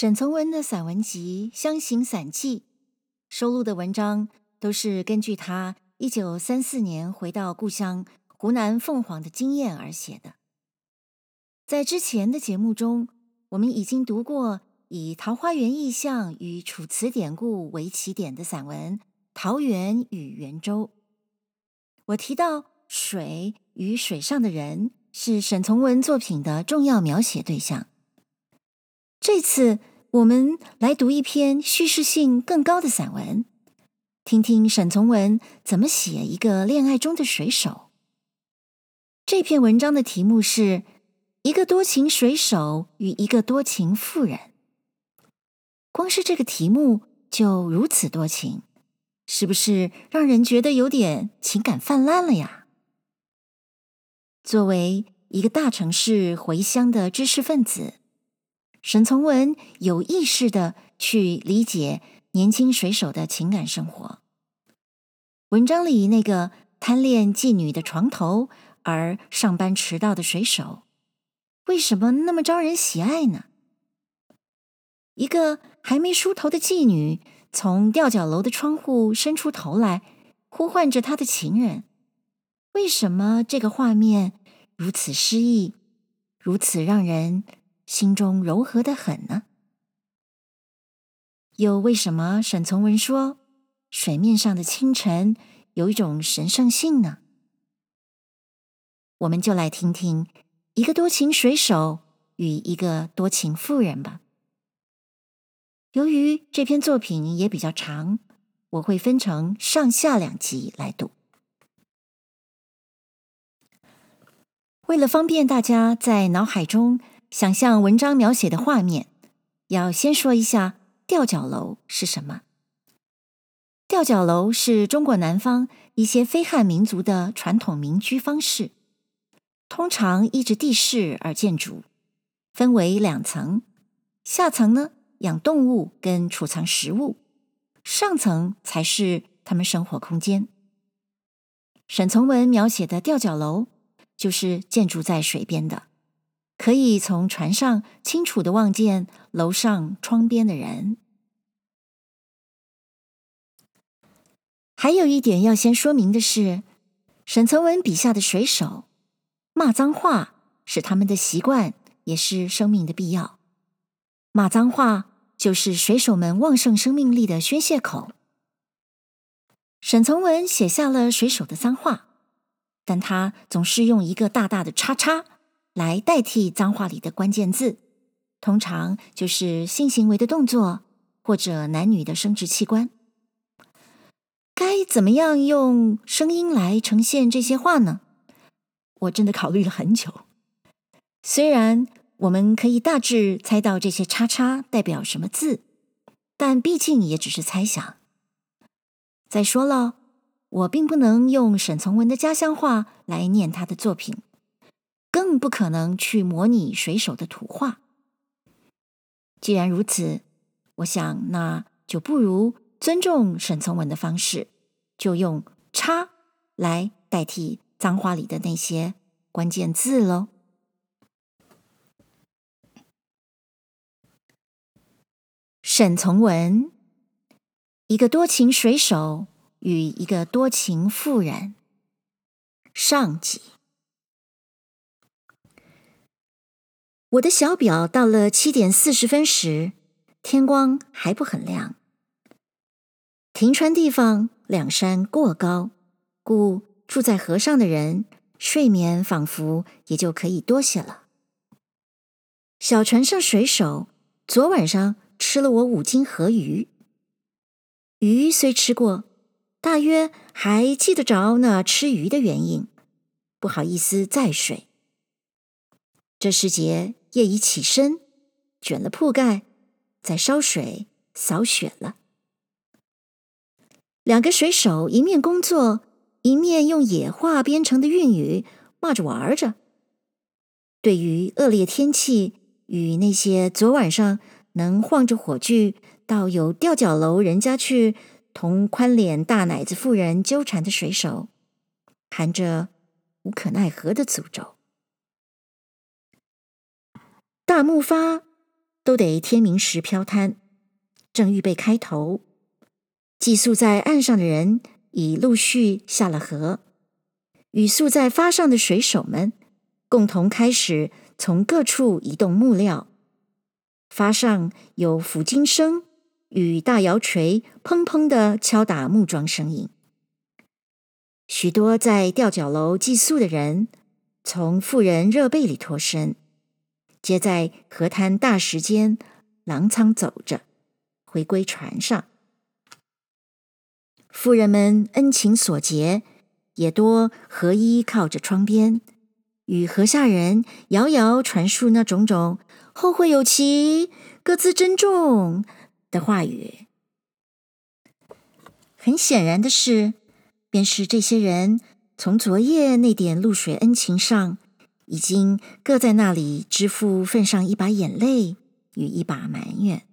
沈从文的散文集《湘行散记》收录的文章，都是根据他一九三四年回到故乡湖南凤凰的经验而写的。在之前的节目中，我们已经读过以桃花源意象与楚辞典故为起点的散文《桃源与圆周》。我提到水与水上的人是沈从文作品的重要描写对象。这次我们来读一篇叙事性更高的散文，听听沈从文怎么写一个恋爱中的水手。这篇文章的题目是《一个多情水手与一个多情妇人》。光是这个题目就如此多情，是不是让人觉得有点情感泛滥了呀？作为一个大城市回乡的知识分子。沈从文有意识地去理解年轻水手的情感生活。文章里那个贪恋妓女的床头而上班迟到的水手，为什么那么招人喜爱呢？一个还没梳头的妓女从吊脚楼的窗户伸出头来，呼唤着她的情人，为什么这个画面如此诗意，如此让人心中柔和的很呢？又为什么沈从文说水面上的清晨有一种神圣性呢？我们就来听听一个多情水手与一个多情妇人吧。由于这篇作品也比较长，我会分成上下两集来读。为了方便大家在脑海中。想象文章描写的画面，要先说一下吊脚楼是什么。吊脚楼是中国南方一些非汉民族的传统民居方式，通常依着地势而建筑，分为两层，下层呢养动物跟储藏食物，上层才是他们生活空间。沈从文描写的吊脚楼就是建筑在水边的。可以从船上清楚的望见楼上窗边的人。还有一点要先说明的是，沈从文笔下的水手骂脏话是他们的习惯，也是生命的必要。骂脏话就是水手们旺盛生命力的宣泄口。沈从文写下了水手的脏话，但他总是用一个大大的叉叉。来代替脏话里的关键字，通常就是性行为的动作或者男女的生殖器官。该怎么样用声音来呈现这些话呢？我真的考虑了很久。虽然我们可以大致猜到这些叉叉代表什么字，但毕竟也只是猜想。再说了，我并不能用沈从文的家乡话来念他的作品。更不可能去模拟水手的土话。既然如此，我想那就不如尊重沈从文的方式，就用“叉”来代替脏话里的那些关键字喽。沈从文，一个多情水手与一个多情妇人，上集。我的小表到了七点四十分时，天光还不很亮。停船地方两山过高，故住在河上的人睡眠仿佛也就可以多些了。小船上水手昨晚上吃了我五斤河鱼，鱼虽吃过，大约还记得着那吃鱼的原因，不好意思再睡。这时节。夜已起身，卷了铺盖，在烧水扫雪了。两个水手一面工作，一面用野话编成的韵语骂着玩着。对于恶劣天气与那些昨晚上能晃着火炬到有吊脚楼人家去同宽脸大奶子妇人纠缠的水手，含着无可奈何的诅咒。大木筏都得天明时漂滩，正预备开头，寄宿在岸上的人已陆续下了河，与宿在发上的水手们共同开始从各处移动木料。发上有斧金声与大摇锤砰砰的敲打木桩声音。许多在吊脚楼寄宿的人从妇人热被里脱身，皆在河滩大石间狼仓走着，回归船上。妇人们恩情所结，也多合衣靠着窗边，与河下人遥遥传述那种种。后会有期，各自珍重的话语。很显然的是，便是这些人从昨夜那点露水恩情上，已经各在那里支付份上一把眼泪与一把埋怨。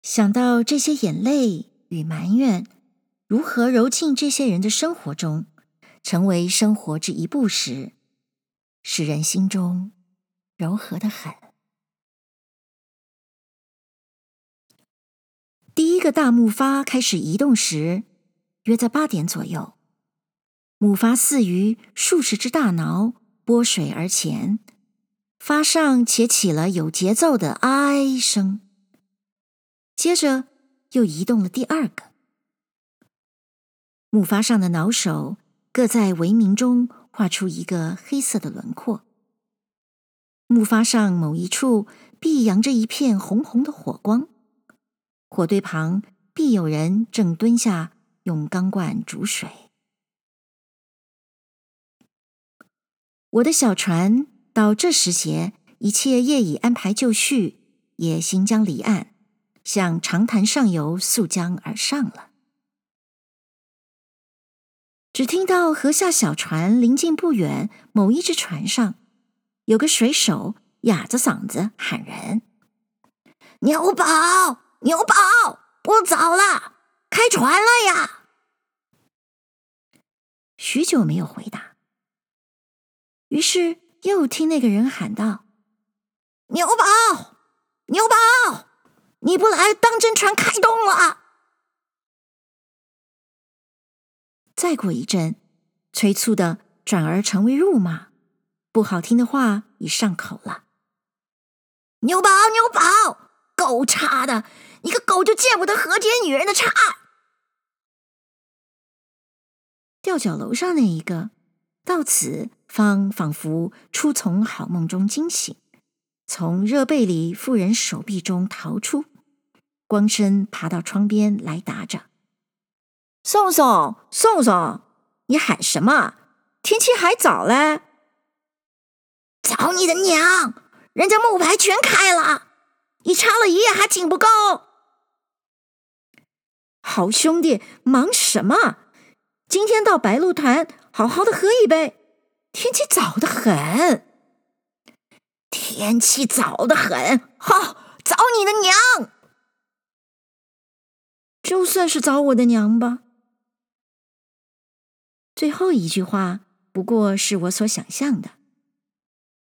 想到这些眼泪与埋怨如何揉进这些人的生活中，成为生活之一部时，使人心中。柔和的很。第一个大木筏开始移动时，约在八点左右。木筏似鱼数十只大挠拨水而前，筏上且起了有节奏的哀声。接着又移动了第二个。木筏上的挠手各在帷幕中画出一个黑色的轮廓。木筏上某一处必扬着一片红红的火光，火堆旁必有人正蹲下用钢罐煮水。我的小船到这时节，一切业已安排就绪，也行将离岸，向长潭上游溯江而上了。只听到河下小船临近不远，某一只船上。有个水手哑着嗓子喊人：“牛宝，牛宝，不早了，开船了呀！”许久没有回答，于是又听那个人喊道：“牛宝，牛宝，你不来当真船开动了？”再过一阵，催促的转而成为辱骂。不好听的话已上口了。牛宝，牛宝，狗叉的，你个狗就见不得河间女人的叉。吊脚楼上那一个，到此方仿佛初从好梦中惊醒，从热被里妇人手臂中逃出，光身爬到窗边来答着：“宋宋，宋宋，你喊什么？天气还早嘞。”找你的娘！人家木牌全开了，你插了一夜还紧不够。好兄弟，忙什么？今天到白鹿团好好的喝一杯。天气早得很，天气早得很。好，找你的娘。就算是找我的娘吧。最后一句话不过是我所想象的。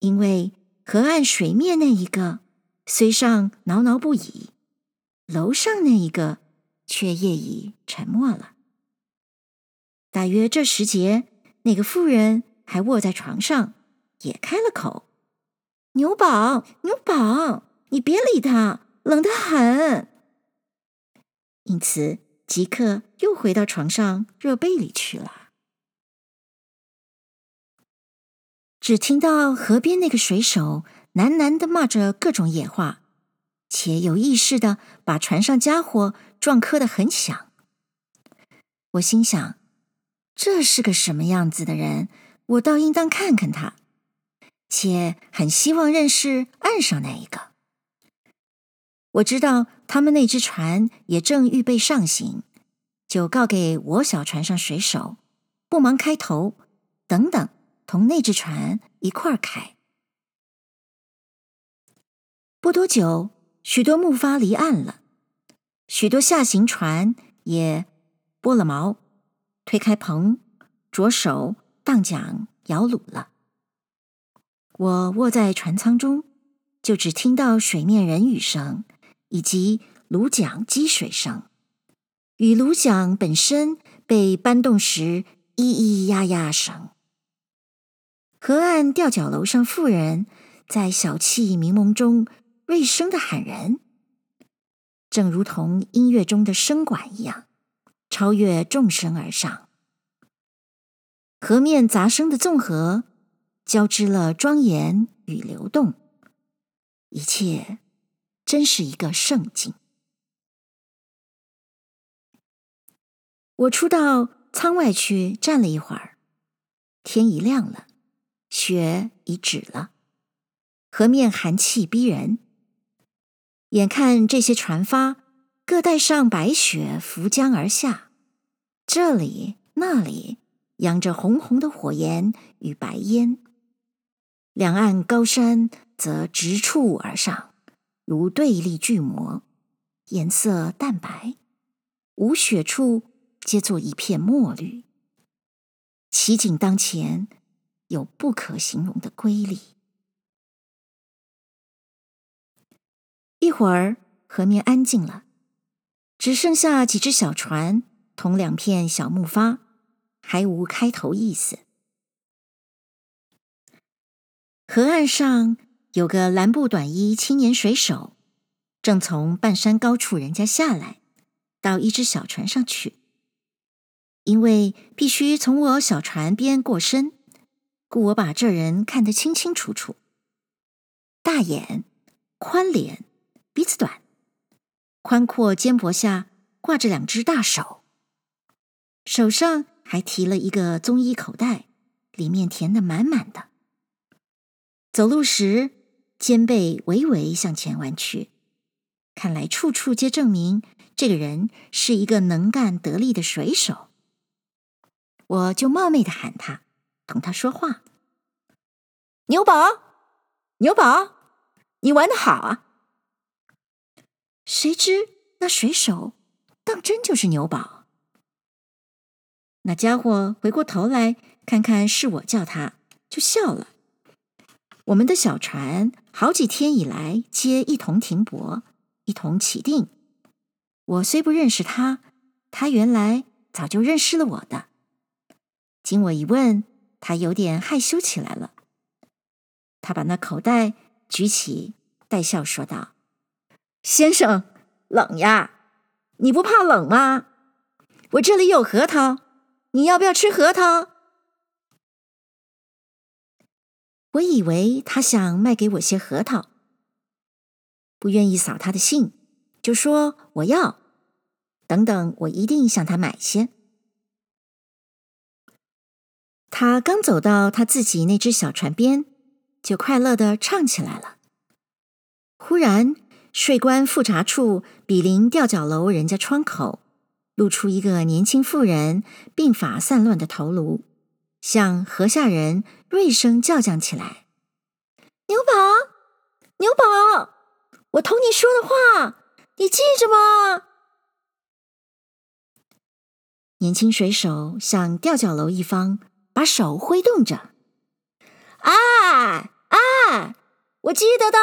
因为河岸水面那一个虽上挠挠不已，楼上那一个却夜已沉默了。大约这时节，那个妇人还卧在床上，也开了口：“牛宝，牛宝，你别理他，冷得很。”因此，即刻又回到床上热被里去了。只听到河边那个水手喃喃地骂着各种野话，且有意识地把船上家伙撞磕得很响。我心想，这是个什么样子的人？我倒应当看看他，且很希望认识岸上那一个。我知道他们那只船也正预备上行，就告给我小船上水手，不忙开头，等等。同那只船一块儿开。不多久，许多木筏离岸了，许多下行船也拨了锚，推开篷，着手荡桨摇橹了。我卧在船舱中，就只听到水面人语声以及芦蒋积水声，与芦桨本身被搬动时咿咿呀呀声。河岸吊脚楼上妇人在小憩迷蒙中锐声的喊人，正如同音乐中的声管一样，超越众声而上。河面杂声的纵合，交织了庄严与流动，一切真是一个圣境。我出到舱外去站了一会儿，天一亮了，雪已止了，河面寒气逼人。眼看这些船发各带上白雪浮江而下，这里那里。扬着红红的火焰与白烟，两岸高山则直触而上，如对立巨魔，颜色淡白，无雪处皆作一片墨绿。奇景当前，有不可形容的瑰丽。一会儿，河面安静了，只剩下几只小船同两片小木筏。还无开头意思。河岸上有个蓝布短衣青年水手，正从半山高处人家下来，到一只小船上去。因为必须从我小船边过身，故我把这人看得清清楚楚：大眼、宽脸、鼻子短，宽阔肩膊下挂着两只大手，手上。还提了一个棕衣口袋，里面填的满满的。走路时，肩背微微向前弯曲，看来处处皆证明这个人是一个能干得力的水手。我就冒昧的喊他，同他说话：“牛宝，牛宝，你玩的好啊！”谁知那水手当真就是牛宝。那家伙回过头来看看是我叫他，就笑了。我们的小船好几天以来皆一同停泊，一同起定。我虽不认识他，他原来早就认识了我的。经我一问，他有点害羞起来了。他把那口袋举起，带笑说道：“先生，冷呀？你不怕冷吗？我这里有核桃。”你要不要吃核桃？我以为他想卖给我些核桃，不愿意扫他的兴，就说我要。等等，我一定向他买些。他刚走到他自己那只小船边，就快乐地唱起来了。忽然，税关复查处比邻吊脚楼人家窗口。露出一个年轻妇人鬓发散乱的头颅，向河下人锐声叫讲起来：“牛宝，牛宝，我同你说的话，你记着吗？”年轻水手向吊脚楼一方把手挥动着：“哎哎，我记得的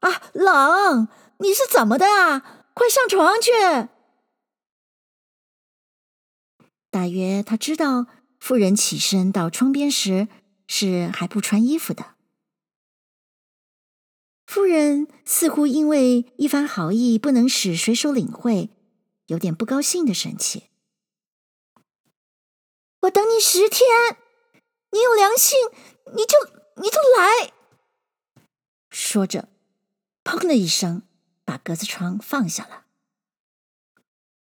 啊，冷，你是怎么的啊？快上床去。”大约他知道妇人起身到窗边时是还不穿衣服的。妇人似乎因为一番好意不能使水手领会，有点不高兴的神气。我等你十天，你有良心，你就你就来。说着，砰的一声，把格子窗放下了。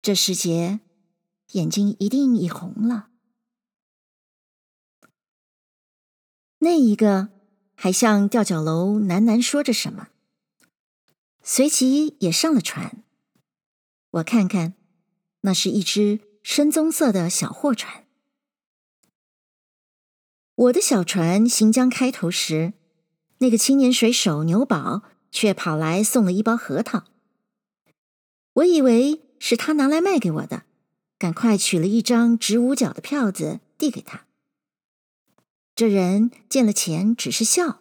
这时节。眼睛一定已红了。那一个还向吊脚楼喃喃说着什么，随即也上了船。我看看，那是一只深棕色的小货船。我的小船行将开头时，那个青年水手牛宝却跑来送了一包核桃。我以为是他拿来卖给我的。赶快取了一张值五角的票子递给他。这人见了钱，只是笑。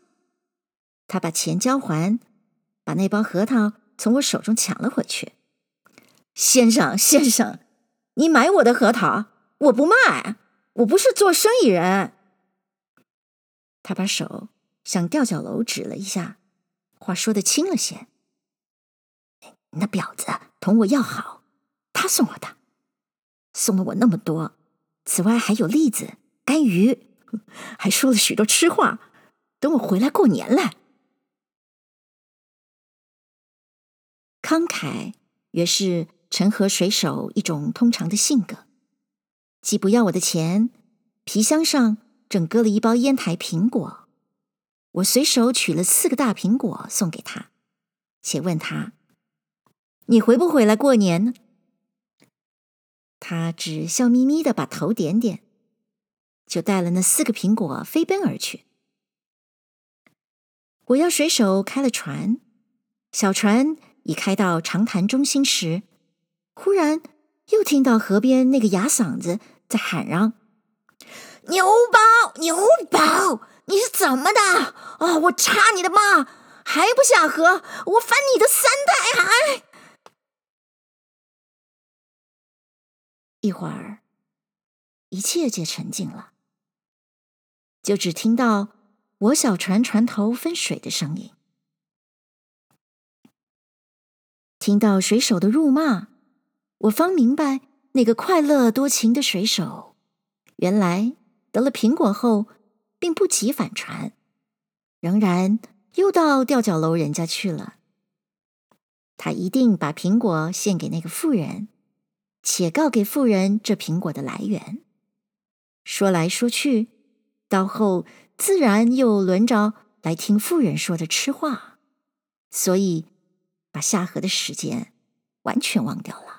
他把钱交还，把那包核桃从我手中抢了回去。先生，先生，你买我的核桃，我不卖，我不是做生意人。他把手向吊脚楼指了一下，话说的轻了些。那婊子同我要好，他送我的，送了我那么多，此外还有栗子、干鱼，还说了许多痴话，等我回来过年来。慷慨原是陈河水手一种通常的性格，既不要我的钱，皮箱上正搁了一包烟台苹果，我随手取了四个大苹果送给他，且问他：“你回不回来过年呢？”他只笑眯眯的把头点点，就带了那四个苹果飞奔而去。我要水手开了船，小船已开到长潭中心时，忽然又听到河边那个哑嗓子在喊嚷：“牛宝，牛宝，你是怎么的？哦，我插你的妈，还不下河，我翻你的三代海！”一会儿，一切皆沉静了，就只听到我小船船头分水的声音。听到水手的辱骂，我方明白那个快乐多情的水手，原来得了苹果后，并不急返船，仍然又到吊脚楼人家去了。他一定把苹果献给那个妇人。且告给妇人这苹果的来源。说来说去，到后自然又轮着来听妇人说的痴话，所以把下河的时间完全忘掉了。